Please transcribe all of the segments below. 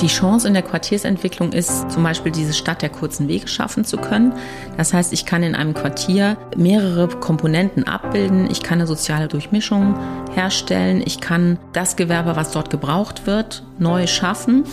Die Chance in der Quartiersentwicklung ist zum Beispiel diese Stadt der kurzen Wege schaffen zu können. Das heißt, ich kann in einem Quartier mehrere Komponenten abbilden. Ich kann eine soziale Durchmischung herstellen. Ich kann das Gewerbe, was dort gebraucht wird, neu schaffen.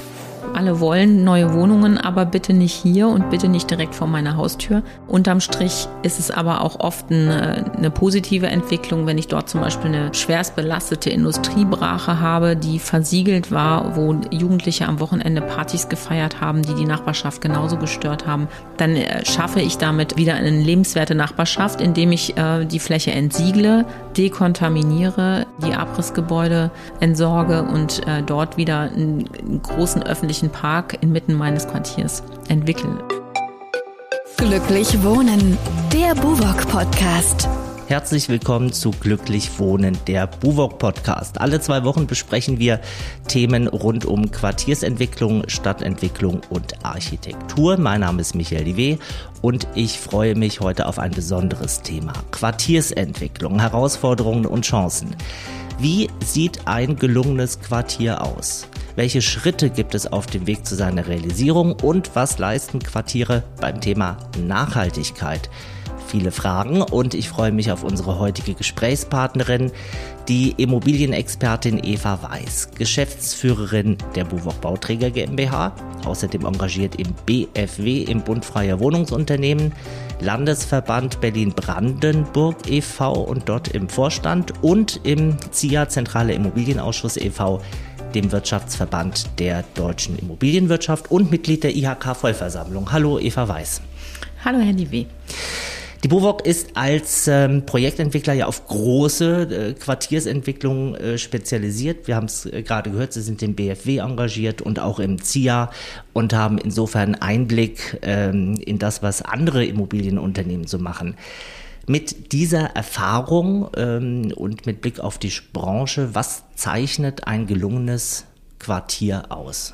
Alle wollen neue Wohnungen, aber bitte nicht hier und bitte nicht direkt vor meiner Haustür. Unterm Strich ist es aber auch oft eine, eine positive Entwicklung, wenn ich dort zum Beispiel eine schwerst belastete Industriebrache habe, die versiegelt war, wo Jugendliche am Wochenende Partys gefeiert haben, die die Nachbarschaft genauso gestört haben. Dann äh, schaffe ich damit wieder eine lebenswerte Nachbarschaft, indem ich äh, die Fläche entsiegle, dekontaminiere, die Abrissgebäude entsorge und äh, dort wieder einen, einen großen öffentlichen Park inmitten meines Quartiers entwickle. Glücklich Wohnen, der Buwok Podcast. Herzlich willkommen zu Glücklich Wohnen, der Buwok Podcast. Alle zwei Wochen besprechen wir Themen rund um Quartiersentwicklung, Stadtentwicklung und Architektur. Mein Name ist Michael Liwe und ich freue mich heute auf ein besonderes Thema. Quartiersentwicklung, Herausforderungen und Chancen. Wie sieht ein gelungenes Quartier aus? Welche Schritte gibt es auf dem Weg zu seiner Realisierung und was leisten Quartiere beim Thema Nachhaltigkeit? viele Fragen und ich freue mich auf unsere heutige Gesprächspartnerin, die Immobilienexpertin Eva Weiß, Geschäftsführerin der Buwok Bauträger GmbH, außerdem engagiert im BFW im Bund Freier Wohnungsunternehmen, Landesverband Berlin-Brandenburg e.V. und dort im Vorstand und im ZIA Zentrale Immobilienausschuss e.V., dem Wirtschaftsverband der deutschen Immobilienwirtschaft und Mitglied der IHK-Vollversammlung. Hallo Eva Weiß. Hallo Herr Liwe. Die BUWOG ist als ähm, Projektentwickler ja auf große äh, Quartiersentwicklungen äh, spezialisiert. Wir haben es äh, gerade gehört, Sie sind im BFW engagiert und auch im ZIA und haben insofern Einblick ähm, in das, was andere Immobilienunternehmen so machen. Mit dieser Erfahrung ähm, und mit Blick auf die Branche, was zeichnet ein gelungenes Quartier aus?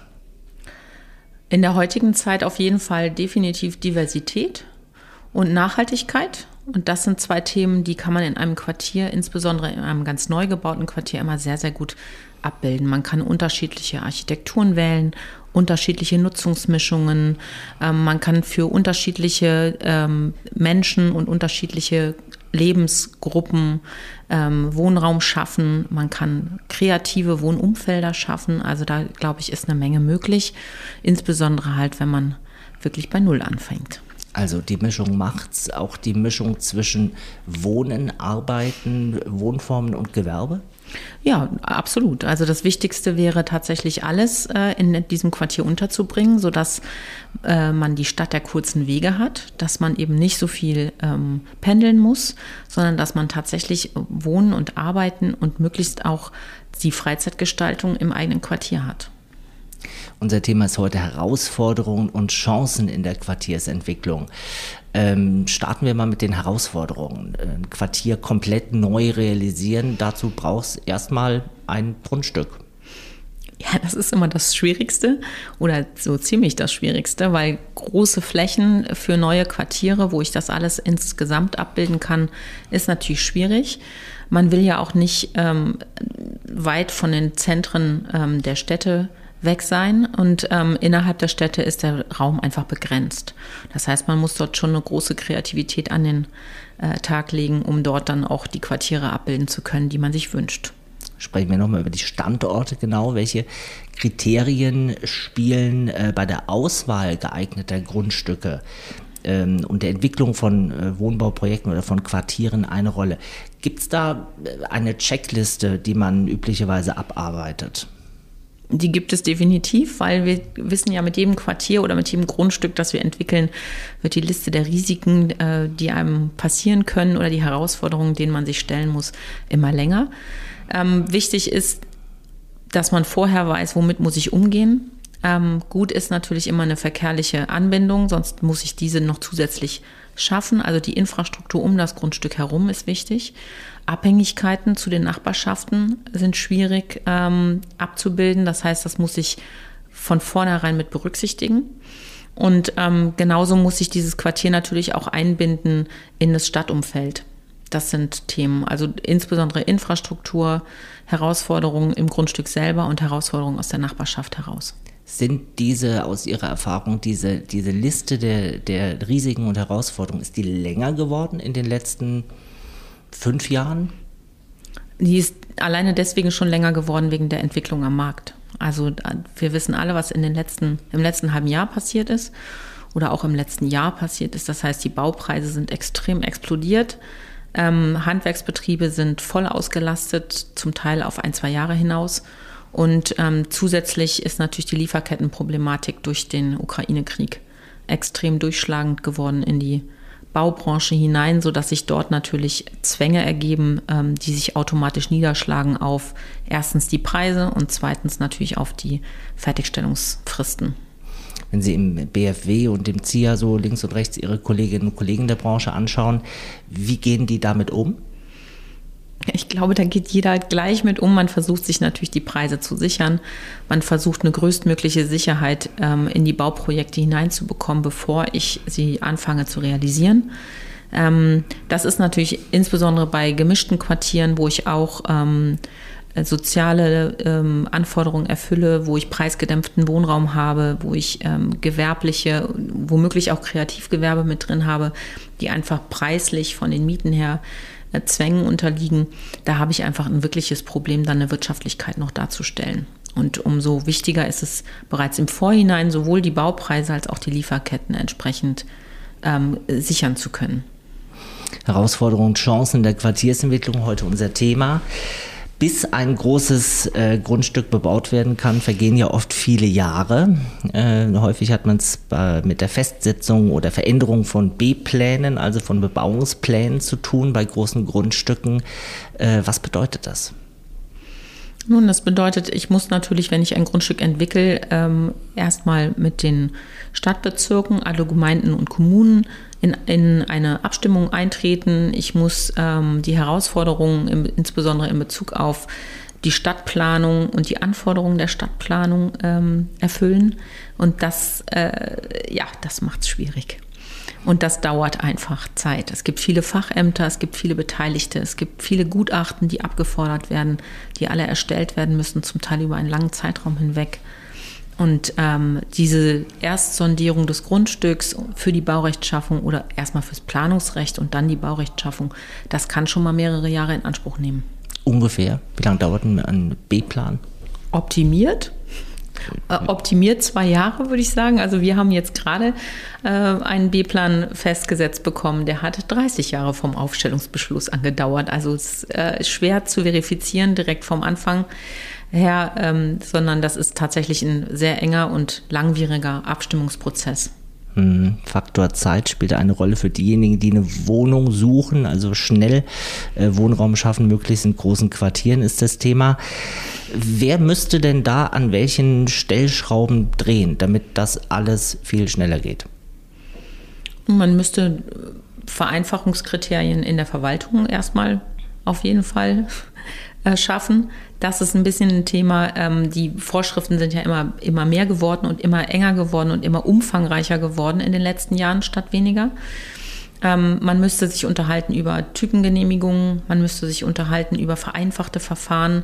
In der heutigen Zeit auf jeden Fall definitiv Diversität und Nachhaltigkeit. Und das sind zwei Themen, die kann man in einem Quartier, insbesondere in einem ganz neu gebauten Quartier, immer sehr, sehr gut abbilden. Man kann unterschiedliche Architekturen wählen, unterschiedliche Nutzungsmischungen. Ähm, man kann für unterschiedliche ähm, Menschen und unterschiedliche Lebensgruppen ähm, Wohnraum schaffen. Man kann kreative Wohnumfelder schaffen. Also da, glaube ich, ist eine Menge möglich. Insbesondere halt, wenn man wirklich bei Null anfängt. Also die Mischung macht's, auch die Mischung zwischen Wohnen, Arbeiten, Wohnformen und Gewerbe? Ja, absolut. Also das Wichtigste wäre tatsächlich alles äh, in diesem Quartier unterzubringen, sodass äh, man die Stadt der kurzen Wege hat, dass man eben nicht so viel ähm, pendeln muss, sondern dass man tatsächlich Wohnen und Arbeiten und möglichst auch die Freizeitgestaltung im eigenen Quartier hat. Unser Thema ist heute Herausforderungen und Chancen in der Quartiersentwicklung. Ähm, starten wir mal mit den Herausforderungen. Ein Quartier komplett neu realisieren, dazu brauchst erstmal ein Grundstück. Ja, das ist immer das Schwierigste oder so ziemlich das Schwierigste, weil große Flächen für neue Quartiere, wo ich das alles insgesamt abbilden kann, ist natürlich schwierig. Man will ja auch nicht ähm, weit von den Zentren ähm, der Städte weg sein und ähm, innerhalb der Städte ist der Raum einfach begrenzt. Das heißt, man muss dort schon eine große Kreativität an den äh, Tag legen, um dort dann auch die Quartiere abbilden zu können, die man sich wünscht. Sprechen wir nochmal über die Standorte genau. Welche Kriterien spielen äh, bei der Auswahl geeigneter Grundstücke ähm, und der Entwicklung von äh, Wohnbauprojekten oder von Quartieren eine Rolle? Gibt es da äh, eine Checkliste, die man üblicherweise abarbeitet? Die gibt es definitiv, weil wir wissen ja, mit jedem Quartier oder mit jedem Grundstück, das wir entwickeln, wird die Liste der Risiken, äh, die einem passieren können oder die Herausforderungen, denen man sich stellen muss, immer länger. Ähm, wichtig ist, dass man vorher weiß, womit muss ich umgehen. Ähm, gut ist natürlich immer eine verkehrliche Anbindung, sonst muss ich diese noch zusätzlich schaffen. Also die Infrastruktur um das Grundstück herum ist wichtig. Abhängigkeiten zu den Nachbarschaften sind schwierig ähm, abzubilden. Das heißt, das muss ich von vornherein mit berücksichtigen. Und ähm, genauso muss ich dieses Quartier natürlich auch einbinden in das Stadtumfeld. Das sind Themen, also insbesondere Infrastruktur, Herausforderungen im Grundstück selber und Herausforderungen aus der Nachbarschaft heraus. Sind diese aus Ihrer Erfahrung, diese, diese Liste der, der Risiken und Herausforderungen, ist die länger geworden in den letzten fünf Jahren? Die ist alleine deswegen schon länger geworden wegen der Entwicklung am Markt. Also wir wissen alle, was in den letzten, im letzten halben Jahr passiert ist oder auch im letzten Jahr passiert ist. Das heißt, die Baupreise sind extrem explodiert. Ähm, Handwerksbetriebe sind voll ausgelastet, zum Teil auf ein, zwei Jahre hinaus. Und ähm, zusätzlich ist natürlich die Lieferkettenproblematik durch den Ukraine-Krieg extrem durchschlagend geworden in die Baubranche hinein, sodass sich dort natürlich Zwänge ergeben, ähm, die sich automatisch niederschlagen auf erstens die Preise und zweitens natürlich auf die Fertigstellungsfristen. Wenn Sie im BFW und im ZIA so links und rechts Ihre Kolleginnen und Kollegen der Branche anschauen, wie gehen die damit um? Ich glaube, da geht jeder gleich mit um. Man versucht sich natürlich die Preise zu sichern. Man versucht eine größtmögliche Sicherheit ähm, in die Bauprojekte hineinzubekommen, bevor ich sie anfange zu realisieren. Ähm, das ist natürlich insbesondere bei gemischten Quartieren, wo ich auch ähm, soziale ähm, Anforderungen erfülle, wo ich preisgedämpften Wohnraum habe, wo ich ähm, gewerbliche, womöglich auch Kreativgewerbe mit drin habe, die einfach preislich von den Mieten her Zwängen unterliegen, da habe ich einfach ein wirkliches Problem, dann eine Wirtschaftlichkeit noch darzustellen. Und umso wichtiger ist es bereits im Vorhinein sowohl die Baupreise als auch die Lieferketten entsprechend ähm, sichern zu können. Herausforderungen, Chancen der Quartiersentwicklung, heute unser Thema. Bis ein großes äh, Grundstück bebaut werden kann, vergehen ja oft viele Jahre. Äh, häufig hat man es mit der Festsetzung oder Veränderung von B-Plänen, also von Bebauungsplänen zu tun bei großen Grundstücken. Äh, was bedeutet das? Nun, das bedeutet, ich muss natürlich, wenn ich ein Grundstück entwickle, ähm, erstmal mit den Stadtbezirken, alle Gemeinden und Kommunen in, in eine Abstimmung eintreten. Ich muss ähm, die Herausforderungen, insbesondere in Bezug auf die Stadtplanung und die Anforderungen der Stadtplanung ähm, erfüllen. Und das, äh, ja, das macht es schwierig. Und das dauert einfach Zeit. Es gibt viele Fachämter, es gibt viele Beteiligte, es gibt viele Gutachten, die abgefordert werden, die alle erstellt werden müssen, zum Teil über einen langen Zeitraum hinweg. Und ähm, diese Erstsondierung des Grundstücks für die Baurechtschaffung oder erstmal fürs Planungsrecht und dann die Baurechtschaffung, das kann schon mal mehrere Jahre in Anspruch nehmen. Ungefähr. Wie lange dauert ein B-Plan? Optimiert. Äh, optimiert zwei Jahre, würde ich sagen. Also wir haben jetzt gerade äh, einen B-Plan festgesetzt bekommen, der hat 30 Jahre vom Aufstellungsbeschluss angedauert. Also es ist äh, schwer zu verifizieren direkt vom Anfang her, ähm, sondern das ist tatsächlich ein sehr enger und langwieriger Abstimmungsprozess. Hm, Faktor Zeit spielt eine Rolle für diejenigen, die eine Wohnung suchen, also schnell äh, Wohnraum schaffen, möglichst in großen Quartieren ist das Thema. Wer müsste denn da an welchen Stellschrauben drehen, damit das alles viel schneller geht? Man müsste Vereinfachungskriterien in der Verwaltung erstmal auf jeden Fall äh, schaffen. Das ist ein bisschen ein Thema. Ähm, die Vorschriften sind ja immer, immer mehr geworden und immer enger geworden und immer umfangreicher geworden in den letzten Jahren statt weniger. Ähm, man müsste sich unterhalten über Typengenehmigungen, man müsste sich unterhalten über vereinfachte Verfahren.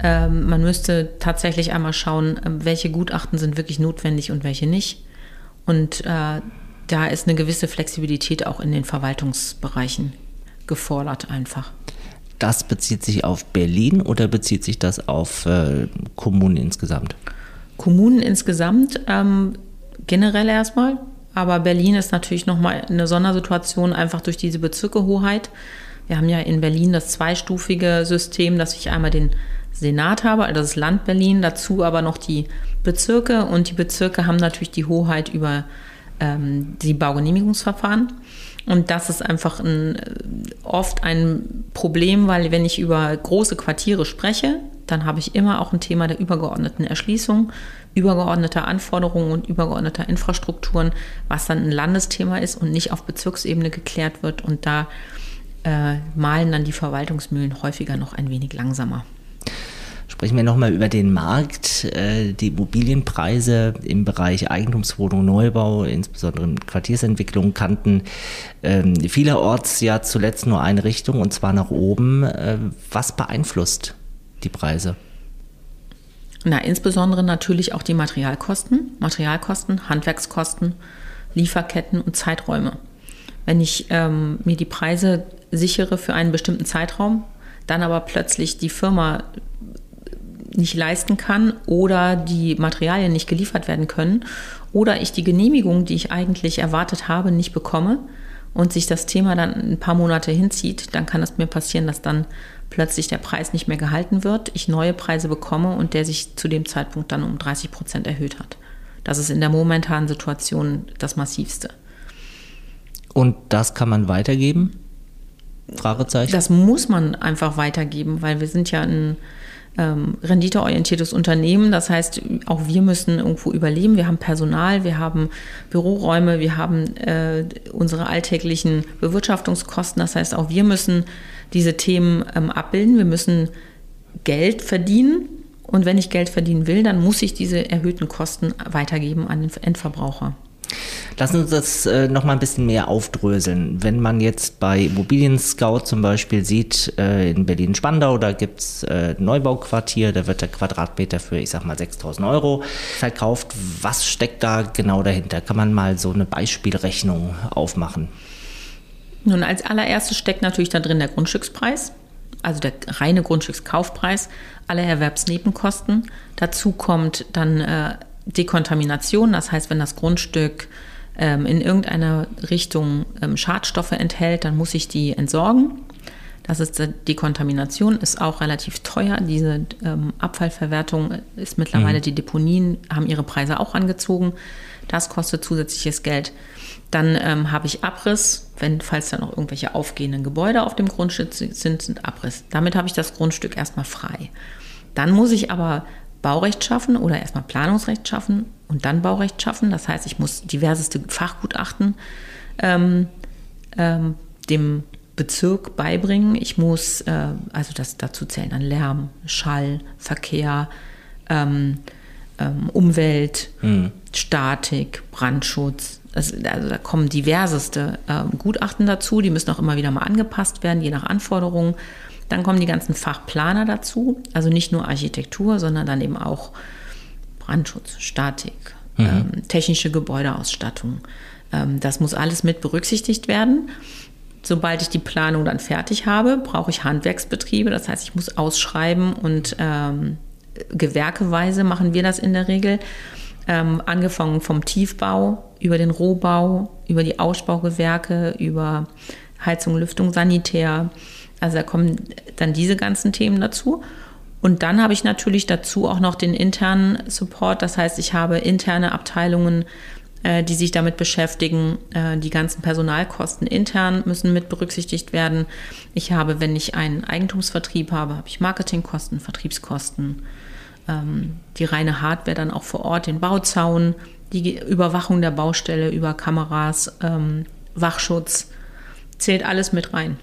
Ähm, man müsste tatsächlich einmal schauen, welche Gutachten sind wirklich notwendig und welche nicht. Und äh, da ist eine gewisse Flexibilität auch in den Verwaltungsbereichen gefordert einfach das bezieht sich auf Berlin oder bezieht sich das auf äh, Kommunen insgesamt? Kommunen insgesamt ähm, generell erstmal, aber Berlin ist natürlich nochmal eine Sondersituation, einfach durch diese Bezirkehoheit. Wir haben ja in Berlin das zweistufige System, dass ich einmal den Senat habe, also das Land Berlin, dazu aber noch die Bezirke und die Bezirke haben natürlich die Hoheit über ähm, die Baugenehmigungsverfahren. Und das ist einfach ein, oft ein Problem, weil wenn ich über große Quartiere spreche, dann habe ich immer auch ein Thema der übergeordneten Erschließung, übergeordneter Anforderungen und übergeordneter Infrastrukturen, was dann ein Landesthema ist und nicht auf Bezirksebene geklärt wird. Und da äh, malen dann die Verwaltungsmühlen häufiger noch ein wenig langsamer. Sprechen wir nochmal über den Markt, äh, die Immobilienpreise im Bereich Eigentumswohnung, Neubau, insbesondere in Quartiersentwicklung, kannten ähm, vielerorts ja zuletzt nur eine Richtung und zwar nach oben. Äh, was beeinflusst die Preise? Na, insbesondere natürlich auch die Materialkosten, Materialkosten, Handwerkskosten, Lieferketten und Zeiträume. Wenn ich ähm, mir die Preise sichere für einen bestimmten Zeitraum, dann aber plötzlich die Firma nicht leisten kann oder die Materialien nicht geliefert werden können oder ich die Genehmigung, die ich eigentlich erwartet habe, nicht bekomme und sich das Thema dann ein paar Monate hinzieht, dann kann es mir passieren, dass dann plötzlich der Preis nicht mehr gehalten wird, ich neue Preise bekomme und der sich zu dem Zeitpunkt dann um 30 Prozent erhöht hat. Das ist in der momentanen Situation das Massivste. Und das kann man weitergeben? Fragezeichen. Das muss man einfach weitergeben, weil wir sind ja ein ähm, renditeorientiertes Unternehmen. Das heißt, auch wir müssen irgendwo überleben. Wir haben Personal, wir haben Büroräume, wir haben äh, unsere alltäglichen Bewirtschaftungskosten. Das heißt, auch wir müssen diese Themen ähm, abbilden. Wir müssen Geld verdienen. Und wenn ich Geld verdienen will, dann muss ich diese erhöhten Kosten weitergeben an den Endverbraucher. Lassen Sie uns das äh, noch mal ein bisschen mehr aufdröseln. Wenn man jetzt bei Immobilien Scout zum Beispiel sieht, äh, in Berlin-Spandau, da gibt es äh, ein Neubauquartier, da wird der Quadratmeter für, ich sag mal, 6000 Euro verkauft. Was steckt da genau dahinter? Kann man mal so eine Beispielrechnung aufmachen? Nun, als allererstes steckt natürlich da drin der Grundstückspreis, also der reine Grundstückskaufpreis, alle Erwerbsnebenkosten. Dazu kommt dann äh, Dekontamination, das heißt, wenn das Grundstück ähm, in irgendeiner Richtung ähm, Schadstoffe enthält, dann muss ich die entsorgen. Das ist die Dekontamination, ist auch relativ teuer. Diese ähm, Abfallverwertung ist mittlerweile, mhm. die Deponien haben ihre Preise auch angezogen. Das kostet zusätzliches Geld. Dann ähm, habe ich Abriss, wenn, falls da noch irgendwelche aufgehenden Gebäude auf dem Grundstück sind, sind Abriss. Damit habe ich das Grundstück erstmal frei. Dann muss ich aber Baurecht schaffen oder erstmal Planungsrecht schaffen und dann Baurecht schaffen. Das heißt, ich muss diverseste Fachgutachten ähm, ähm, dem Bezirk beibringen. Ich muss, äh, also das dazu zählen dann Lärm, Schall, Verkehr, ähm, ähm Umwelt, mhm. Statik, Brandschutz. Also da kommen diverseste ähm, Gutachten dazu, die müssen auch immer wieder mal angepasst werden, je nach Anforderungen. Dann kommen die ganzen Fachplaner dazu, also nicht nur Architektur, sondern dann eben auch Brandschutz, Statik, mhm. ähm, technische Gebäudeausstattung. Ähm, das muss alles mit berücksichtigt werden. Sobald ich die Planung dann fertig habe, brauche ich Handwerksbetriebe. Das heißt, ich muss ausschreiben und ähm, gewerkeweise machen wir das in der Regel. Ähm, angefangen vom Tiefbau über den Rohbau, über die Ausbaugewerke, über Heizung, Lüftung, Sanitär, also da kommen dann diese ganzen Themen dazu. Und dann habe ich natürlich dazu auch noch den internen Support. Das heißt, ich habe interne Abteilungen, äh, die sich damit beschäftigen. Äh, die ganzen Personalkosten intern müssen mit berücksichtigt werden. Ich habe, wenn ich einen Eigentumsvertrieb habe, habe ich Marketingkosten, Vertriebskosten, ähm, die reine Hardware dann auch vor Ort, den Bauzaun, die Überwachung der Baustelle über Kameras, ähm, Wachschutz, zählt alles mit rein.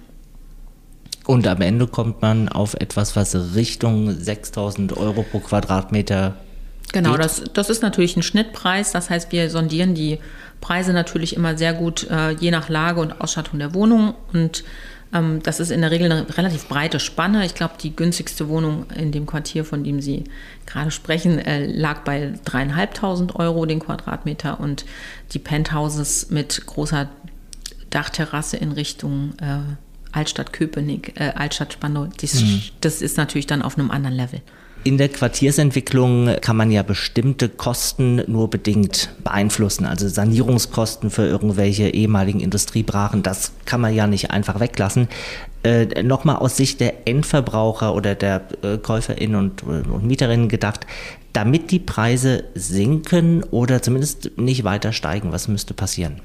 Und am Ende kommt man auf etwas, was Richtung 6000 Euro pro Quadratmeter Genau, das, das ist natürlich ein Schnittpreis. Das heißt, wir sondieren die Preise natürlich immer sehr gut, äh, je nach Lage und Ausstattung der Wohnung. Und ähm, das ist in der Regel eine relativ breite Spanne. Ich glaube, die günstigste Wohnung in dem Quartier, von dem Sie gerade sprechen, äh, lag bei dreieinhalbtausend Euro den Quadratmeter und die Penthouses mit großer Dachterrasse in Richtung äh, Altstadt Köpenick, äh, Altstadt Spandau, das, mhm. das ist natürlich dann auf einem anderen Level. In der Quartiersentwicklung kann man ja bestimmte Kosten nur bedingt beeinflussen. Also Sanierungskosten für irgendwelche ehemaligen Industriebrachen, das kann man ja nicht einfach weglassen. Äh, Nochmal aus Sicht der Endverbraucher oder der äh, KäuferInnen und, und Mieterinnen gedacht, damit die Preise sinken oder zumindest nicht weiter steigen, was müsste passieren?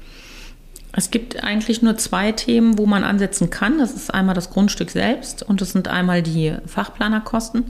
Es gibt eigentlich nur zwei Themen, wo man ansetzen kann. Das ist einmal das Grundstück selbst und das sind einmal die Fachplanerkosten.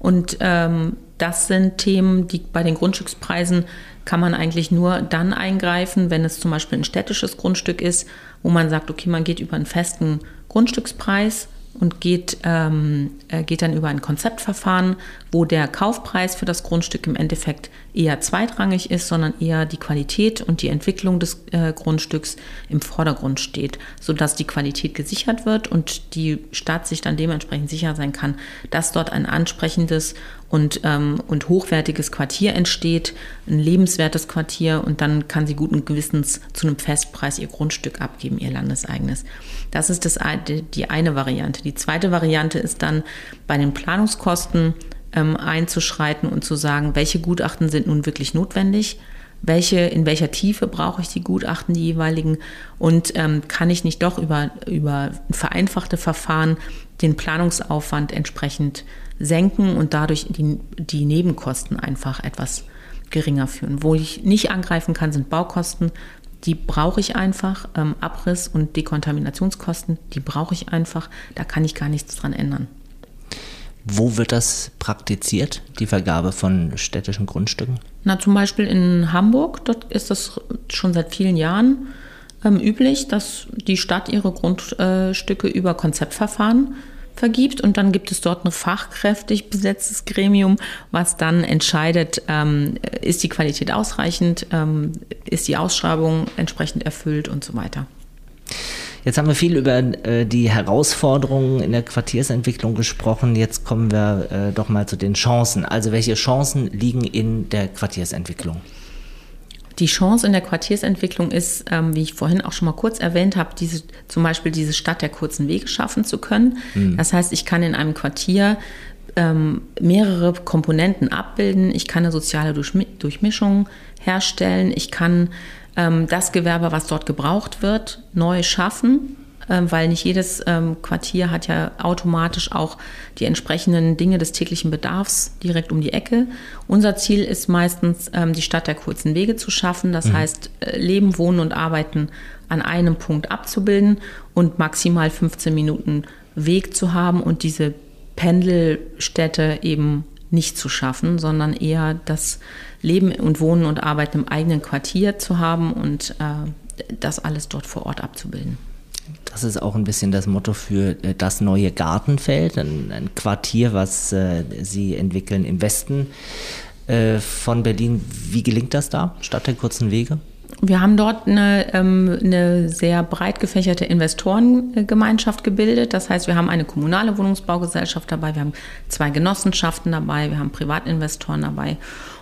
Und ähm, das sind Themen, die bei den Grundstückspreisen kann man eigentlich nur dann eingreifen, wenn es zum Beispiel ein städtisches Grundstück ist, wo man sagt, okay, man geht über einen festen Grundstückspreis und geht, ähm, äh, geht dann über ein Konzeptverfahren, wo der Kaufpreis für das Grundstück im Endeffekt eher zweitrangig ist, sondern eher die Qualität und die Entwicklung des äh, Grundstücks im Vordergrund steht, sodass die Qualität gesichert wird und die Stadt sich dann dementsprechend sicher sein kann, dass dort ein ansprechendes und, ähm, und hochwertiges Quartier entsteht, ein lebenswertes Quartier und dann kann sie guten Gewissens zu einem Festpreis ihr Grundstück abgeben, ihr landeseigenes. Das ist das, die eine Variante. Die zweite Variante ist dann bei den Planungskosten ähm, einzuschreiten und zu sagen, welche Gutachten sind nun wirklich notwendig welche, in welcher Tiefe brauche ich die Gutachten, die jeweiligen, und ähm, kann ich nicht doch über, über vereinfachte Verfahren den Planungsaufwand entsprechend senken und dadurch die, die Nebenkosten einfach etwas geringer führen. Wo ich nicht angreifen kann, sind Baukosten. Die brauche ich einfach. Ähm, Abriss- und Dekontaminationskosten, die brauche ich einfach. Da kann ich gar nichts dran ändern. Wo wird das praktiziert, die Vergabe von städtischen Grundstücken? Na, zum Beispiel in Hamburg, dort ist das schon seit vielen Jahren ähm, üblich, dass die Stadt ihre Grundstücke über Konzeptverfahren vergibt und dann gibt es dort ein fachkräftig besetztes Gremium, was dann entscheidet, ähm, ist die Qualität ausreichend, ähm, ist die Ausschreibung entsprechend erfüllt und so weiter. Jetzt haben wir viel über äh, die Herausforderungen in der Quartiersentwicklung gesprochen. Jetzt kommen wir äh, doch mal zu den Chancen. Also welche Chancen liegen in der Quartiersentwicklung? Die Chance in der Quartiersentwicklung ist, ähm, wie ich vorhin auch schon mal kurz erwähnt habe, diese, zum Beispiel diese Stadt der kurzen Wege schaffen zu können. Mhm. Das heißt, ich kann in einem Quartier ähm, mehrere Komponenten abbilden. Ich kann eine soziale Durchmischung herstellen. Ich kann das Gewerbe, was dort gebraucht wird, neu schaffen, ähm, weil nicht jedes ähm, Quartier hat ja automatisch auch die entsprechenden Dinge des täglichen Bedarfs direkt um die Ecke. Unser Ziel ist meistens, die Stadt der kurzen Wege zu schaffen, das mhm. heißt äh, Leben, Wohnen und Arbeiten an einem Punkt abzubilden und maximal 15 Minuten Weg zu haben und diese Pendelstädte eben nicht zu schaffen, sondern eher das Leben und Wohnen und Arbeiten im eigenen Quartier zu haben und äh, das alles dort vor Ort abzubilden. Das ist auch ein bisschen das Motto für äh, das neue Gartenfeld, ein, ein Quartier, was äh, Sie entwickeln im Westen äh, von Berlin. Wie gelingt das da, statt der kurzen Wege? Wir haben dort eine, ähm, eine sehr breit gefächerte Investorengemeinschaft gebildet. Das heißt, wir haben eine kommunale Wohnungsbaugesellschaft dabei, wir haben zwei Genossenschaften dabei, wir haben Privatinvestoren dabei.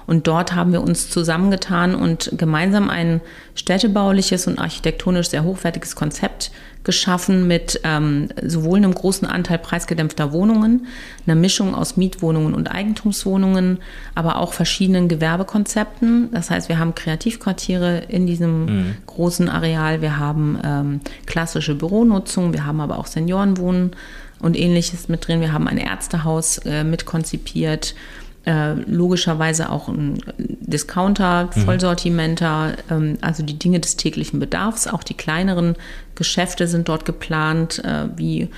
Und dort haben wir uns zusammengetan und gemeinsam ein städtebauliches und architektonisch sehr hochwertiges Konzept geschaffen mit ähm, sowohl einem großen Anteil preisgedämpfter Wohnungen, einer Mischung aus Mietwohnungen und Eigentumswohnungen, aber auch verschiedenen Gewerbekonzepten. Das heißt, wir haben Kreativquartiere in diesem mhm. großen Areal, wir haben ähm, klassische Büronutzung, wir haben aber auch Seniorenwohnen und ähnliches mit drin. Wir haben ein Ärztehaus äh, mit konzipiert äh, logischerweise auch ein Discounter, mhm. Vollsortimenter, ähm, also die Dinge des täglichen Bedarfs. Auch die kleineren Geschäfte sind dort geplant, äh, wie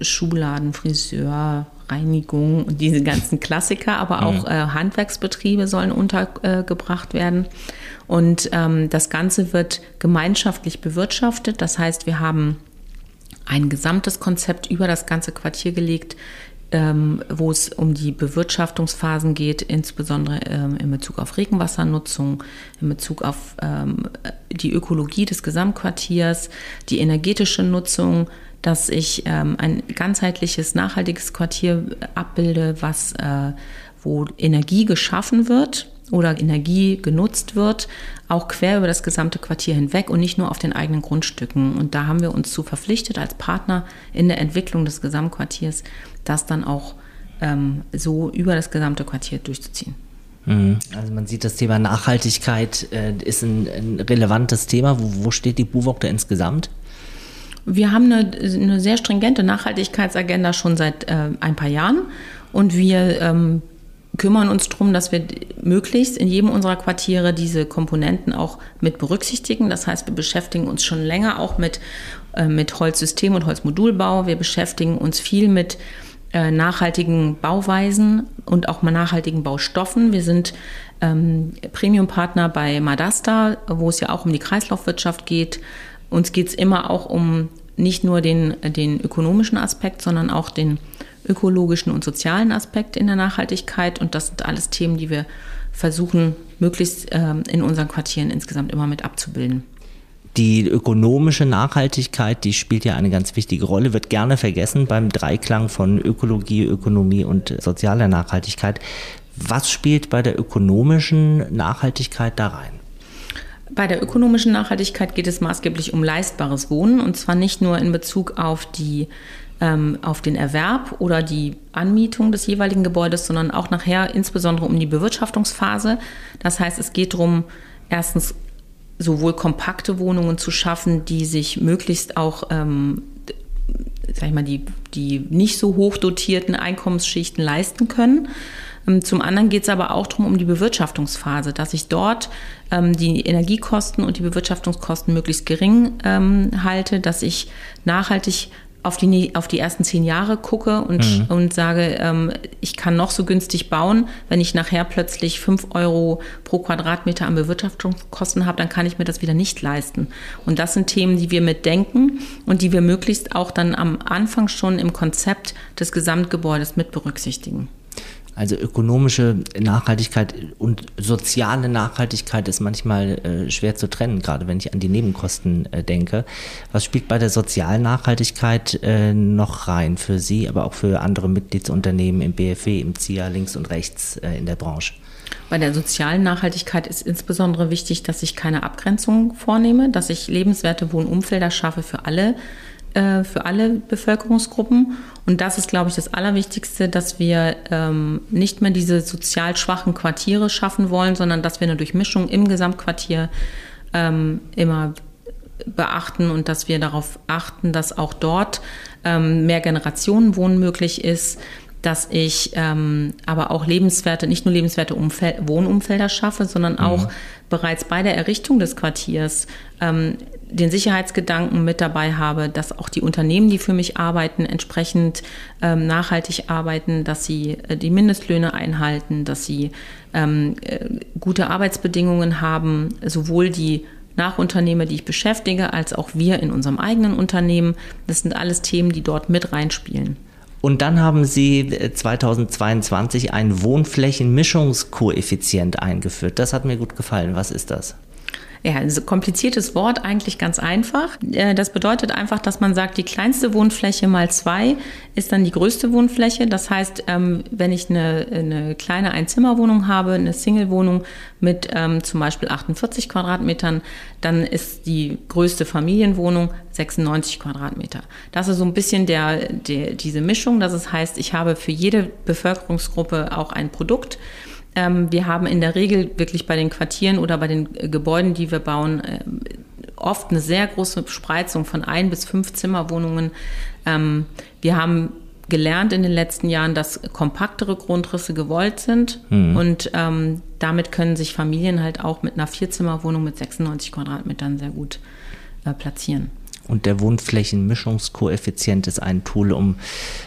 Schuhladen, Friseur, Reinigung und diese ganzen Klassiker, aber mhm. auch äh, Handwerksbetriebe sollen untergebracht werden. Und ähm, das Ganze wird gemeinschaftlich bewirtschaftet. Das heißt, wir haben ein gesamtes Konzept über das ganze Quartier gelegt, ähm, wo es um die Bewirtschaftungsphasen geht, insbesondere ähm, in Bezug auf Regenwassernutzung, in Bezug auf ähm, die Ökologie des Gesamtquartiers, die energetische Nutzung, dass ich ähm, ein ganzheitliches, nachhaltiges Quartier abbilde, was, äh, wo Energie geschaffen wird oder Energie genutzt wird, auch quer über das gesamte Quartier hinweg und nicht nur auf den eigenen Grundstücken. Und da haben wir uns zu verpflichtet als Partner in der Entwicklung des Gesamtquartiers, das dann auch ähm, so über das gesamte Quartier durchzuziehen. Mhm. Also man sieht, das Thema Nachhaltigkeit äh, ist ein, ein, relevantes Thema. Wo, wo steht die BUWOG da insgesamt? Wir haben eine, eine sehr stringente Nachhaltigkeitsagenda schon seit äh, ein paar Jahren und wir ähm, kümmern uns darum, dass wir möglichst in jedem unserer Quartiere diese Komponenten auch mit berücksichtigen. Das heißt, wir beschäftigen uns schon länger auch mit, äh, mit Holzsystem und Holzmodulbau. Wir beschäftigen uns viel mit äh, nachhaltigen Bauweisen und auch mal nachhaltigen Baustoffen. Wir sind ähm, Premium-Partner bei Madasta, wo es ja auch um die Kreislaufwirtschaft geht. Uns geht es immer auch um nicht nur den, den ökonomischen Aspekt, sondern auch den ökologischen und sozialen Aspekt in der Nachhaltigkeit. Und das sind alles Themen, die wir versuchen, möglichst ähm, in unseren Quartieren insgesamt immer mit abzubilden. Die ökonomische Nachhaltigkeit, die spielt ja eine ganz wichtige Rolle, wird gerne vergessen beim Dreiklang von Ökologie, Ökonomie und sozialer Nachhaltigkeit. Was spielt bei der ökonomischen Nachhaltigkeit da rein? Bei der ökonomischen Nachhaltigkeit geht es maßgeblich um leistbares Wohnen und zwar nicht nur in Bezug auf die ähm, auf den Erwerb oder die Anmietung des jeweiligen Gebäudes, sondern auch nachher insbesondere um die Bewirtschaftungsphase. Das heißt, es geht darum, erstens sowohl kompakte Wohnungen zu schaffen, die sich möglichst auch ähm, sag ich mal, die, die nicht so hoch dotierten Einkommensschichten leisten können. Ähm, zum anderen geht es aber auch darum, um die Bewirtschaftungsphase, dass ich dort ähm, die Energiekosten und die Bewirtschaftungskosten möglichst gering ähm, halte, dass ich nachhaltig auf die, auf die ersten zehn Jahre gucke und, mhm. und sage, ähm, ich kann noch so günstig bauen, wenn ich nachher plötzlich fünf Euro pro Quadratmeter an Bewirtschaftungskosten habe, dann kann ich mir das wieder nicht leisten. Und das sind Themen, die wir mitdenken und die wir möglichst auch dann am Anfang schon im Konzept des Gesamtgebäudes mit berücksichtigen. Also ökonomische Nachhaltigkeit und soziale Nachhaltigkeit ist manchmal äh, schwer zu trennen, gerade wenn ich an die Nebenkosten äh, denke. Was spielt bei der sozialen Nachhaltigkeit äh, noch rein für Sie, aber auch für andere Mitgliedsunternehmen im BFW, im CIA links und rechts äh, in der Branche? Bei der sozialen Nachhaltigkeit ist insbesondere wichtig, dass ich keine Abgrenzung vornehme, dass ich lebenswerte Wohnumfelder schaffe für alle äh, für alle Bevölkerungsgruppen. Und das ist, glaube ich, das Allerwichtigste, dass wir ähm, nicht mehr diese sozial schwachen Quartiere schaffen wollen, sondern dass wir eine Durchmischung im Gesamtquartier ähm, immer beachten und dass wir darauf achten, dass auch dort ähm, mehr Generationenwohnen möglich ist, dass ich ähm, aber auch lebenswerte, nicht nur lebenswerte Umfel Wohnumfelder schaffe, sondern auch mhm. bereits bei der Errichtung des Quartiers ähm, den Sicherheitsgedanken mit dabei habe, dass auch die Unternehmen, die für mich arbeiten, entsprechend ähm, nachhaltig arbeiten, dass sie äh, die Mindestlöhne einhalten, dass sie ähm, äh, gute Arbeitsbedingungen haben, sowohl die Nachunternehmer, die ich beschäftige, als auch wir in unserem eigenen Unternehmen. Das sind alles Themen, die dort mit reinspielen. Und dann haben Sie 2022 äh, einen Wohnflächenmischungskoeffizient eingeführt. Das hat mir gut gefallen. Was ist das? Ja, ein kompliziertes Wort, eigentlich ganz einfach. Äh, das bedeutet einfach, dass man sagt, die kleinste Wohnfläche mal zwei ist dann die größte Wohnfläche. Das heißt, ähm, wenn ich eine, eine kleine Einzimmerwohnung habe, eine Single-Wohnung mit ähm, zum Beispiel 48 Quadratmetern, dann ist die größte Familienwohnung 96 Quadratmeter. Das ist so ein bisschen der, der, diese Mischung. Das heißt, ich habe für jede Bevölkerungsgruppe auch ein Produkt. Ähm, wir haben in der Regel wirklich bei den Quartieren oder bei den äh, Gebäuden, die wir bauen, äh, oft eine sehr große Spreizung von ein bis fünf Zimmerwohnungen. Ähm, wir haben gelernt in den letzten Jahren, dass kompaktere Grundrisse gewollt sind mhm. und ähm, damit können sich Familien halt auch mit einer Vierzimmerwohnung mit 96 Quadratmetern sehr gut äh, platzieren. Und der Wohnflächenmischungskoeffizient ist ein Tool, um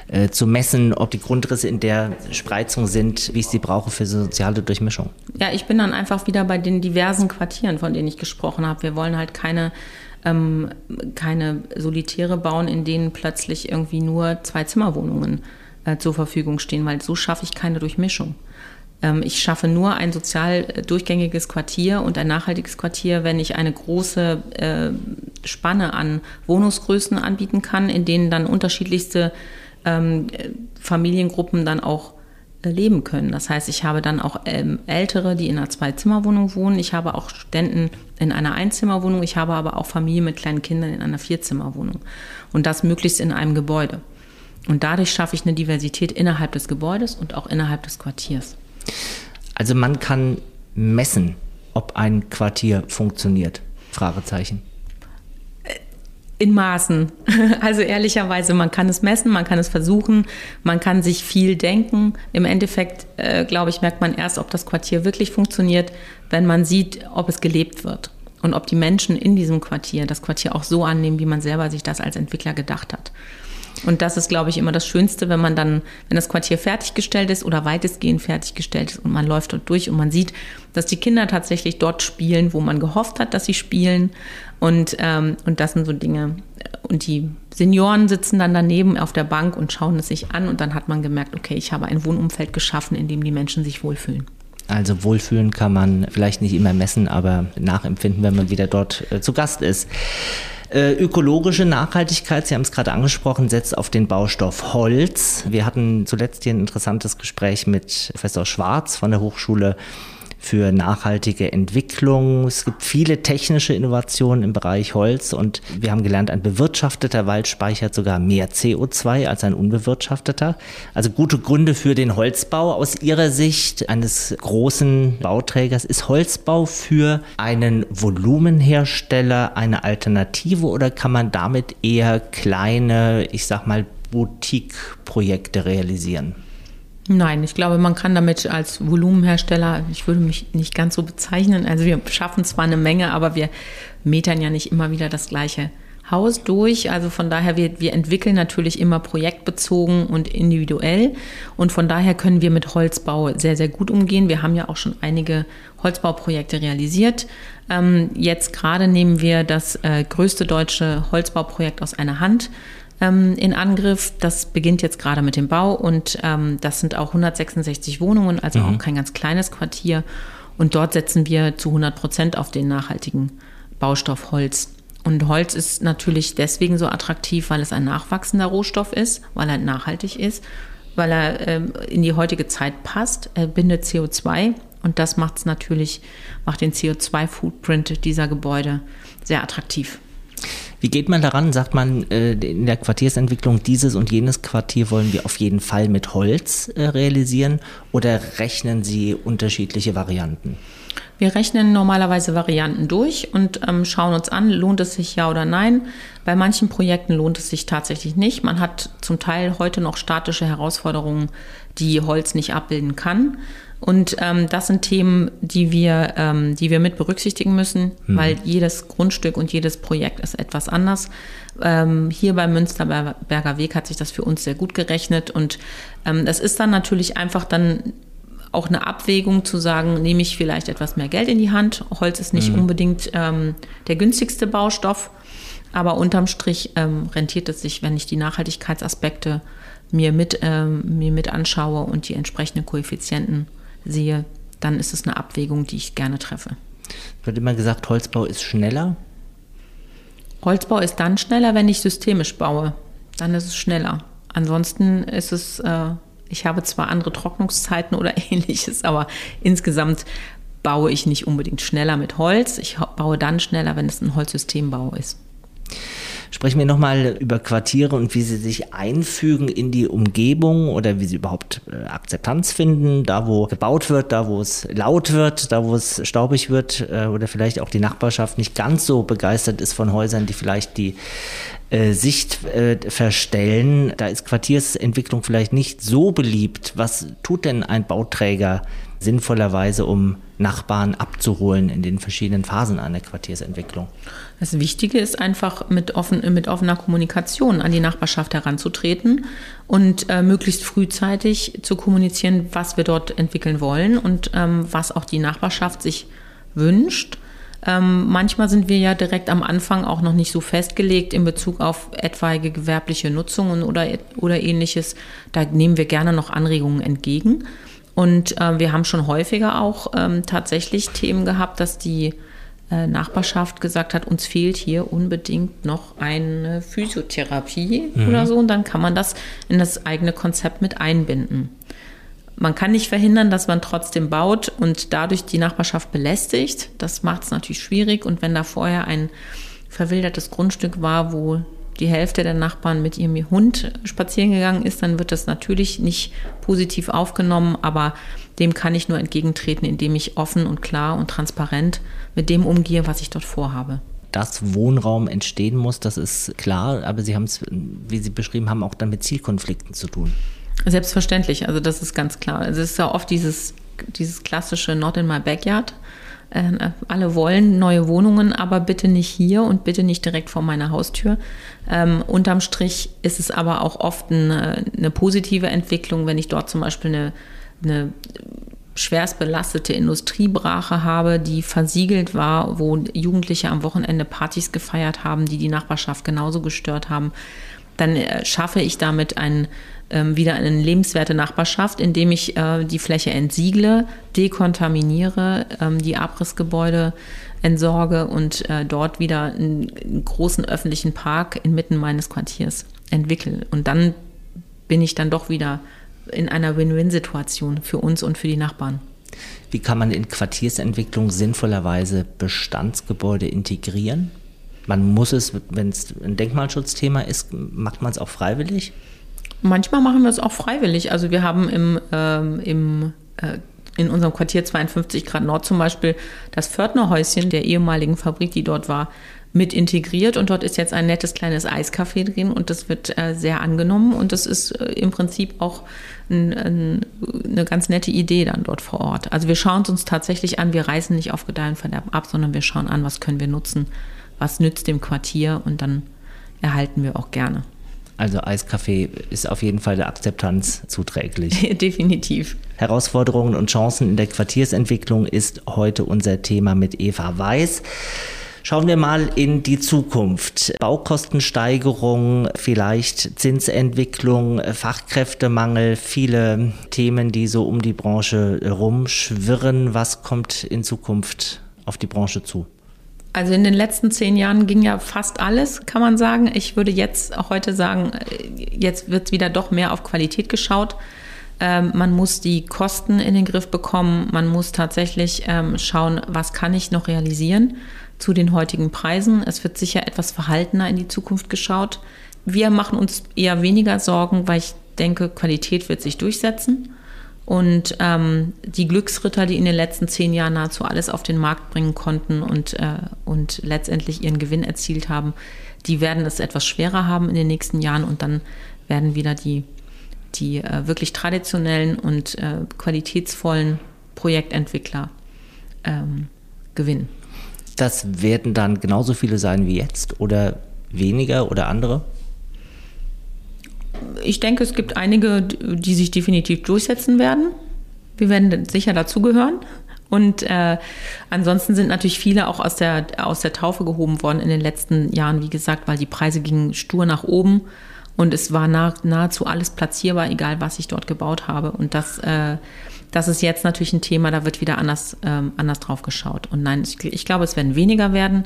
äh, zu messen, ob die Grundrisse in der Spreizung sind, wie ich sie brauche für soziale Durchmischung. Ja, ich bin dann einfach wieder bei den diversen Quartieren, von denen ich gesprochen habe. Wir wollen halt keine ähm, keine Solitäre bauen, in denen plötzlich irgendwie nur zwei Zimmerwohnungen äh, zur Verfügung stehen, weil so schaffe ich keine Durchmischung. Ähm, ich schaffe nur ein sozial äh, durchgängiges Quartier und ein nachhaltiges Quartier, wenn ich eine große äh, Spanne an Wohnungsgrößen anbieten kann, in denen dann unterschiedlichste ähm, Familiengruppen dann auch äh, leben können. Das heißt, ich habe dann auch ähm, Ältere, die in einer Zwei-Zimmer-Wohnung wohnen. Ich habe auch Studenten in einer Einzimmerwohnung. Ich habe aber auch Familien mit kleinen Kindern in einer Vierzimmerwohnung. Und das möglichst in einem Gebäude. Und dadurch schaffe ich eine Diversität innerhalb des Gebäudes und auch innerhalb des Quartiers. Also man kann messen, ob ein Quartier funktioniert. Fragezeichen. In Maßen. Also ehrlicherweise, man kann es messen, man kann es versuchen, man kann sich viel denken. Im Endeffekt, äh, glaube ich, merkt man erst, ob das Quartier wirklich funktioniert, wenn man sieht, ob es gelebt wird und ob die Menschen in diesem Quartier das Quartier auch so annehmen, wie man selber sich das als Entwickler gedacht hat. Und das ist, glaube ich, immer das Schönste, wenn man dann, wenn das Quartier fertiggestellt ist oder weitestgehend fertiggestellt ist und man läuft dort durch und man sieht, dass die Kinder tatsächlich dort spielen, wo man gehofft hat, dass sie spielen. Und, ähm, und das sind so Dinge. Und die Senioren sitzen dann daneben auf der Bank und schauen es sich an und dann hat man gemerkt, okay, ich habe ein Wohnumfeld geschaffen, in dem die Menschen sich wohlfühlen. Also wohlfühlen kann man vielleicht nicht immer messen, aber nachempfinden, wenn man wieder dort äh, zu Gast ist. Äh, ökologische Nachhaltigkeit, Sie haben es gerade angesprochen, setzt auf den Baustoff Holz. Wir hatten zuletzt hier ein interessantes Gespräch mit Professor Schwarz von der Hochschule für nachhaltige Entwicklung. Es gibt viele technische Innovationen im Bereich Holz und wir haben gelernt, ein bewirtschafteter Wald speichert sogar mehr CO2 als ein unbewirtschafteter. Also gute Gründe für den Holzbau. Aus Ihrer Sicht eines großen Bauträgers ist Holzbau für einen Volumenhersteller eine Alternative oder kann man damit eher kleine, ich sag mal, Boutique-Projekte realisieren? Nein, ich glaube, man kann damit als Volumenhersteller, ich würde mich nicht ganz so bezeichnen, also wir schaffen zwar eine Menge, aber wir metern ja nicht immer wieder das gleiche Haus durch. Also von daher, wir, wir entwickeln natürlich immer projektbezogen und individuell. Und von daher können wir mit Holzbau sehr, sehr gut umgehen. Wir haben ja auch schon einige Holzbauprojekte realisiert. Ähm, jetzt gerade nehmen wir das äh, größte deutsche Holzbauprojekt aus einer Hand ähm, in Angriff. Das beginnt jetzt gerade mit dem Bau und ähm, das sind auch 166 Wohnungen, also mhm. auch kein ganz kleines Quartier. Und dort setzen wir zu 100 Prozent auf den nachhaltigen Baustoff Holz. Und Holz ist natürlich deswegen so attraktiv, weil es ein nachwachsender Rohstoff ist, weil er nachhaltig ist, weil er äh, in die heutige Zeit passt. Er bindet CO2 und das macht es natürlich, macht den CO2-Footprint dieser Gebäude sehr attraktiv. Wie geht man daran? Sagt man äh, in der Quartiersentwicklung, dieses und jenes Quartier wollen wir auf jeden Fall mit Holz äh, realisieren oder rechnen Sie unterschiedliche Varianten? Wir rechnen normalerweise Varianten durch und ähm, schauen uns an, lohnt es sich ja oder nein. Bei manchen Projekten lohnt es sich tatsächlich nicht. Man hat zum Teil heute noch statische Herausforderungen, die Holz nicht abbilden kann. Und ähm, das sind Themen, die wir, ähm, die wir mit berücksichtigen müssen, mhm. weil jedes Grundstück und jedes Projekt ist etwas anders. Ähm, hier beim Münsterberger Weg hat sich das für uns sehr gut gerechnet und ähm, das ist dann natürlich einfach dann auch eine Abwägung zu sagen, nehme ich vielleicht etwas mehr Geld in die Hand. Holz ist nicht mhm. unbedingt ähm, der günstigste Baustoff, aber unterm Strich ähm, rentiert es sich, wenn ich die Nachhaltigkeitsaspekte mir mit, mir mit anschaue und die entsprechenden Koeffizienten sehe, dann ist es eine Abwägung, die ich gerne treffe. Wird immer gesagt, Holzbau ist schneller? Holzbau ist dann schneller, wenn ich systemisch baue. Dann ist es schneller. Ansonsten ist es, äh, ich habe zwar andere Trocknungszeiten oder ähnliches, aber insgesamt baue ich nicht unbedingt schneller mit Holz. Ich baue dann schneller, wenn es ein Holzsystembau ist. Sprechen wir nochmal über Quartiere und wie sie sich einfügen in die Umgebung oder wie sie überhaupt äh, Akzeptanz finden, da wo gebaut wird, da wo es laut wird, da wo es staubig wird äh, oder vielleicht auch die Nachbarschaft nicht ganz so begeistert ist von Häusern, die vielleicht die äh, Sicht verstellen. Da ist Quartiersentwicklung vielleicht nicht so beliebt. Was tut denn ein Bauträger sinnvollerweise, um Nachbarn abzuholen in den verschiedenen Phasen einer Quartiersentwicklung? Das Wichtige ist einfach mit, offen, mit offener Kommunikation an die Nachbarschaft heranzutreten und äh, möglichst frühzeitig zu kommunizieren, was wir dort entwickeln wollen und ähm, was auch die Nachbarschaft sich wünscht. Ähm, manchmal sind wir ja direkt am Anfang auch noch nicht so festgelegt in Bezug auf etwaige gewerbliche Nutzungen oder, oder ähnliches. Da nehmen wir gerne noch Anregungen entgegen. Und äh, wir haben schon häufiger auch ähm, tatsächlich Themen gehabt, dass die äh, Nachbarschaft gesagt hat, uns fehlt hier unbedingt noch eine Physiotherapie mhm. oder so. Und dann kann man das in das eigene Konzept mit einbinden. Man kann nicht verhindern, dass man trotzdem baut und dadurch die Nachbarschaft belästigt. Das macht es natürlich schwierig. Und wenn da vorher ein verwildertes Grundstück war, wo die Hälfte der Nachbarn mit ihrem Hund spazieren gegangen ist, dann wird das natürlich nicht positiv aufgenommen, aber dem kann ich nur entgegentreten, indem ich offen und klar und transparent mit dem umgehe, was ich dort vorhabe. Dass Wohnraum entstehen muss, das ist klar, aber Sie haben es, wie Sie beschrieben haben, auch dann mit Zielkonflikten zu tun. Selbstverständlich, also das ist ganz klar. Also es ist ja oft dieses, dieses klassische Not in my backyard. Äh, alle wollen neue Wohnungen, aber bitte nicht hier und bitte nicht direkt vor meiner Haustür. Ähm, unterm Strich ist es aber auch oft eine, eine positive Entwicklung, wenn ich dort zum Beispiel eine, eine schwerst belastete Industriebrache habe, die versiegelt war, wo Jugendliche am Wochenende Partys gefeiert haben, die die Nachbarschaft genauso gestört haben, dann äh, schaffe ich damit ein, ähm, wieder eine lebenswerte Nachbarschaft, indem ich äh, die Fläche entsiegle, dekontaminiere, ähm, die Abrissgebäude entsorge und äh, dort wieder einen, einen großen öffentlichen Park inmitten meines Quartiers entwickle. Und dann bin ich dann doch wieder in einer Win-Win-Situation für uns und für die Nachbarn. Wie kann man in Quartiersentwicklung sinnvollerweise Bestandsgebäude integrieren? Man muss es, wenn es ein Denkmalschutzthema ist, macht man es auch freiwillig? Manchmal machen wir es auch freiwillig. Also wir haben im, ähm, im äh, in unserem Quartier 52 Grad Nord zum Beispiel das Pförtnerhäuschen der ehemaligen Fabrik, die dort war, mit integriert und dort ist jetzt ein nettes kleines Eiscafé drin und das wird äh, sehr angenommen und das ist äh, im Prinzip auch ein, ein, eine ganz nette Idee dann dort vor Ort. Also wir schauen es uns tatsächlich an, wir reißen nicht auf Gedeih und Verderben ab, sondern wir schauen an, was können wir nutzen, was nützt dem Quartier und dann erhalten wir auch gerne. Also Eiskaffee ist auf jeden Fall der Akzeptanz zuträglich. Definitiv. Herausforderungen und Chancen in der Quartiersentwicklung ist heute unser Thema mit Eva Weiß. Schauen wir mal in die Zukunft. Baukostensteigerung, vielleicht Zinsentwicklung, Fachkräftemangel, viele Themen, die so um die Branche rumschwirren. Was kommt in Zukunft auf die Branche zu? Also in den letzten zehn Jahren ging ja fast alles, kann man sagen. Ich würde jetzt auch heute sagen, jetzt wird wieder doch mehr auf Qualität geschaut. Ähm, man muss die Kosten in den Griff bekommen. Man muss tatsächlich ähm, schauen, was kann ich noch realisieren zu den heutigen Preisen. Es wird sicher etwas verhaltener in die Zukunft geschaut. Wir machen uns eher weniger Sorgen, weil ich denke, Qualität wird sich durchsetzen. Und ähm, die Glücksritter, die in den letzten zehn Jahren nahezu alles auf den Markt bringen konnten und, äh, und letztendlich ihren Gewinn erzielt haben, die werden es etwas schwerer haben in den nächsten Jahren und dann werden wieder die, die äh, wirklich traditionellen und äh, qualitätsvollen Projektentwickler ähm, gewinnen. Das werden dann genauso viele sein wie jetzt oder weniger oder andere? Ich denke, es gibt einige, die sich definitiv durchsetzen werden. Wir werden sicher dazugehören. Und äh, ansonsten sind natürlich viele auch aus der, aus der Taufe gehoben worden in den letzten Jahren, wie gesagt, weil die Preise gingen stur nach oben und es war nah, nahezu alles platzierbar, egal was ich dort gebaut habe. Und das äh, das ist jetzt natürlich ein Thema, da wird wieder anders, ähm, anders drauf geschaut. Und nein, ich, ich, glaube, es werden weniger werden,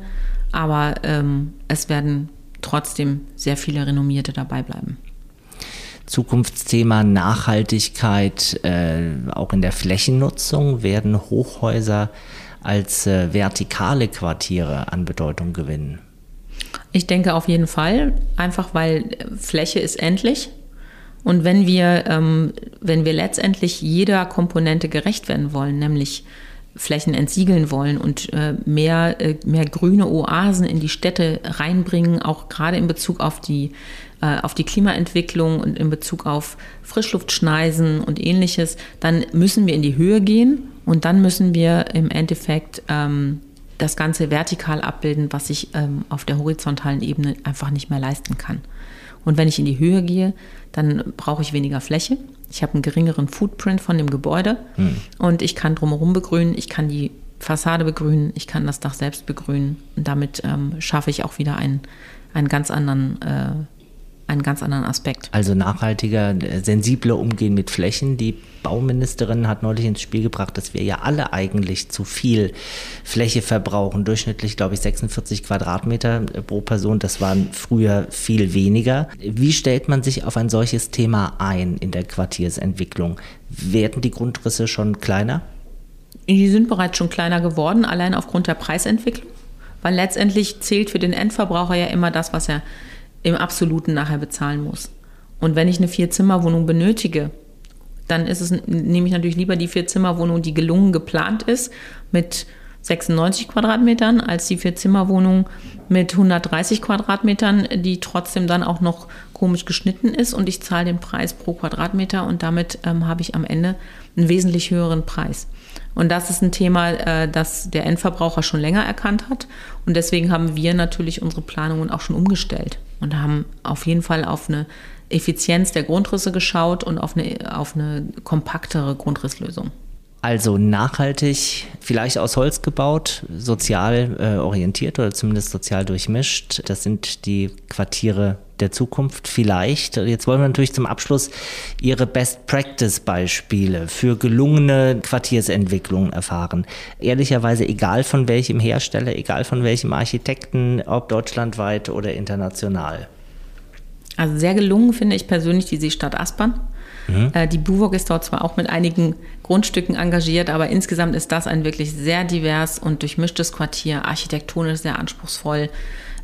aber ähm, es werden trotzdem sehr viele Renommierte dabei bleiben. Zukunftsthema Nachhaltigkeit, äh, auch in der Flächennutzung. Werden Hochhäuser als äh, vertikale Quartiere an Bedeutung gewinnen. Ich denke auf jeden Fall, einfach weil Fläche ist endlich. Und wenn wir, ähm, wenn wir letztendlich jeder Komponente gerecht werden wollen, nämlich Flächen entsiegeln wollen und äh, mehr, äh, mehr grüne Oasen in die Städte reinbringen, auch gerade in Bezug auf die, äh, auf die Klimaentwicklung und in Bezug auf Frischluftschneisen und ähnliches, dann müssen wir in die Höhe gehen und dann müssen wir im Endeffekt ähm, das Ganze vertikal abbilden, was ich ähm, auf der horizontalen Ebene einfach nicht mehr leisten kann. Und wenn ich in die Höhe gehe, dann brauche ich weniger Fläche. Ich habe einen geringeren Footprint von dem Gebäude hm. und ich kann drumherum begrünen, ich kann die Fassade begrünen, ich kann das Dach selbst begrünen und damit ähm, schaffe ich auch wieder einen, einen ganz anderen äh, einen ganz anderen Aspekt. Also nachhaltiger, sensibler Umgehen mit Flächen. Die Bauministerin hat neulich ins Spiel gebracht, dass wir ja alle eigentlich zu viel Fläche verbrauchen. Durchschnittlich, glaube ich, 46 Quadratmeter pro Person. Das waren früher viel weniger. Wie stellt man sich auf ein solches Thema ein in der Quartiersentwicklung? Werden die Grundrisse schon kleiner? Die sind bereits schon kleiner geworden, allein aufgrund der Preisentwicklung. Weil letztendlich zählt für den Endverbraucher ja immer das, was er im Absoluten nachher bezahlen muss. Und wenn ich eine Vier-Zimmer-Wohnung benötige, dann ist es, nehme ich natürlich lieber die Vier-Zimmer-Wohnung, die gelungen geplant ist, mit 96 Quadratmetern, als die Vier-Zimmer-Wohnung mit 130 Quadratmetern, die trotzdem dann auch noch komisch geschnitten ist und ich zahle den Preis pro Quadratmeter und damit ähm, habe ich am Ende einen wesentlich höheren Preis. Und das ist ein Thema, äh, das der Endverbraucher schon länger erkannt hat. Und deswegen haben wir natürlich unsere Planungen auch schon umgestellt und haben auf jeden Fall auf eine Effizienz der Grundrisse geschaut und auf eine, auf eine kompaktere Grundrisslösung. Also nachhaltig, vielleicht aus Holz gebaut, sozial äh, orientiert oder zumindest sozial durchmischt. Das sind die Quartiere der Zukunft vielleicht. Jetzt wollen wir natürlich zum Abschluss Ihre Best-Practice-Beispiele für gelungene Quartiersentwicklungen erfahren. Ehrlicherweise egal von welchem Hersteller, egal von welchem Architekten, ob deutschlandweit oder international. Also sehr gelungen finde ich persönlich die Seestadt Aspern. Mhm. Äh, die Buwog ist dort zwar auch mit einigen Grundstücken engagiert, aber insgesamt ist das ein wirklich sehr divers und durchmischtes Quartier, architektonisch sehr anspruchsvoll.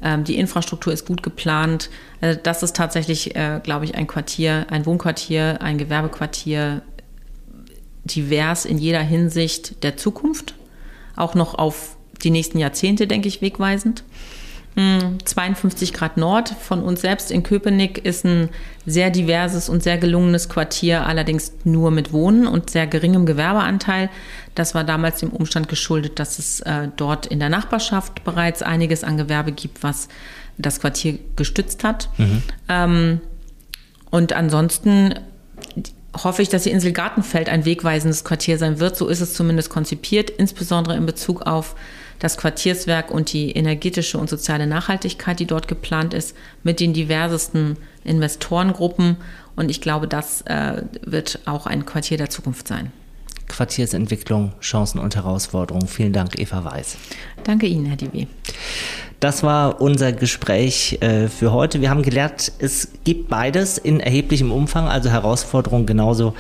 Ähm, die Infrastruktur ist gut geplant. Äh, das ist tatsächlich, äh, glaube ich, ein Quartier, ein Wohnquartier, ein Gewerbequartier, divers in jeder Hinsicht der Zukunft, auch noch auf die nächsten Jahrzehnte, denke ich, wegweisend. 52 hm, Grad Nord von uns selbst in Köpenick ist ein sehr diverses und sehr gelungenes Quartier, allerdings nur mit Wohnen und sehr geringem Gewerbeanteil. Das war damals dem Umstand geschuldet, dass es äh, dort in der Nachbarschaft bereits einiges an Gewerbe gibt, was das Quartier gestützt hat. Mhm. Ähm, und ansonsten hoffe ich, dass die Insel Gartenfeld ein wegweisendes Quartier sein wird. So ist es zumindest konzipiert, insbesondere in Bezug auf das Quartierswerk und die energetische und soziale Nachhaltigkeit, die dort geplant ist, mit den diversesten Investorengruppen. Und ich glaube, das äh, wird auch ein Quartier der Zukunft sein. Quartiersentwicklung, Chancen und Herausforderungen. Vielen Dank, Eva Weiß. Danke Ihnen, Herr Divi. Das war unser Gespräch äh, für heute. Wir haben gelernt, es gibt beides in erheblichem Umfang, also Herausforderungen genauso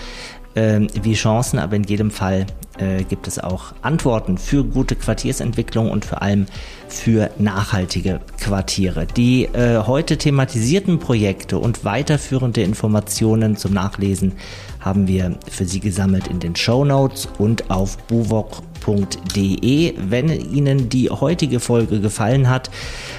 wie Chancen, aber in jedem Fall äh, gibt es auch Antworten für gute Quartiersentwicklung und vor allem für nachhaltige Quartiere. Die äh, heute thematisierten Projekte und weiterführende Informationen zum Nachlesen haben wir für Sie gesammelt in den Show Notes und auf buwok.de. Wenn Ihnen die heutige Folge gefallen hat,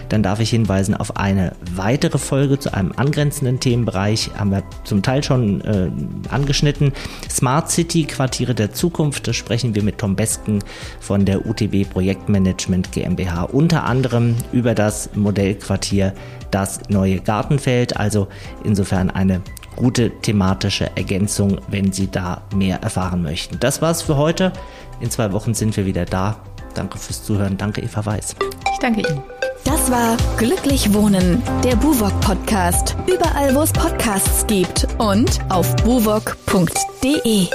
dann darf ich hinweisen auf eine weitere Folge zu einem angrenzenden Themenbereich, haben wir zum Teil schon äh, angeschnitten. Smart City Quartiere der Zukunft, da sprechen wir mit Tom Besken von der UTB Projektmanagement GmbH unter anderem über das Modellquartier Das neue Gartenfeld, also insofern eine gute thematische Ergänzung, wenn Sie da mehr erfahren möchten. Das war's für heute. In zwei Wochen sind wir wieder da. Danke fürs Zuhören. Danke, Eva Weiß. Ich danke Ihnen. Das war Glücklich Wohnen, der Buwok Podcast. Überall, wo es Podcasts gibt und auf buwok.de.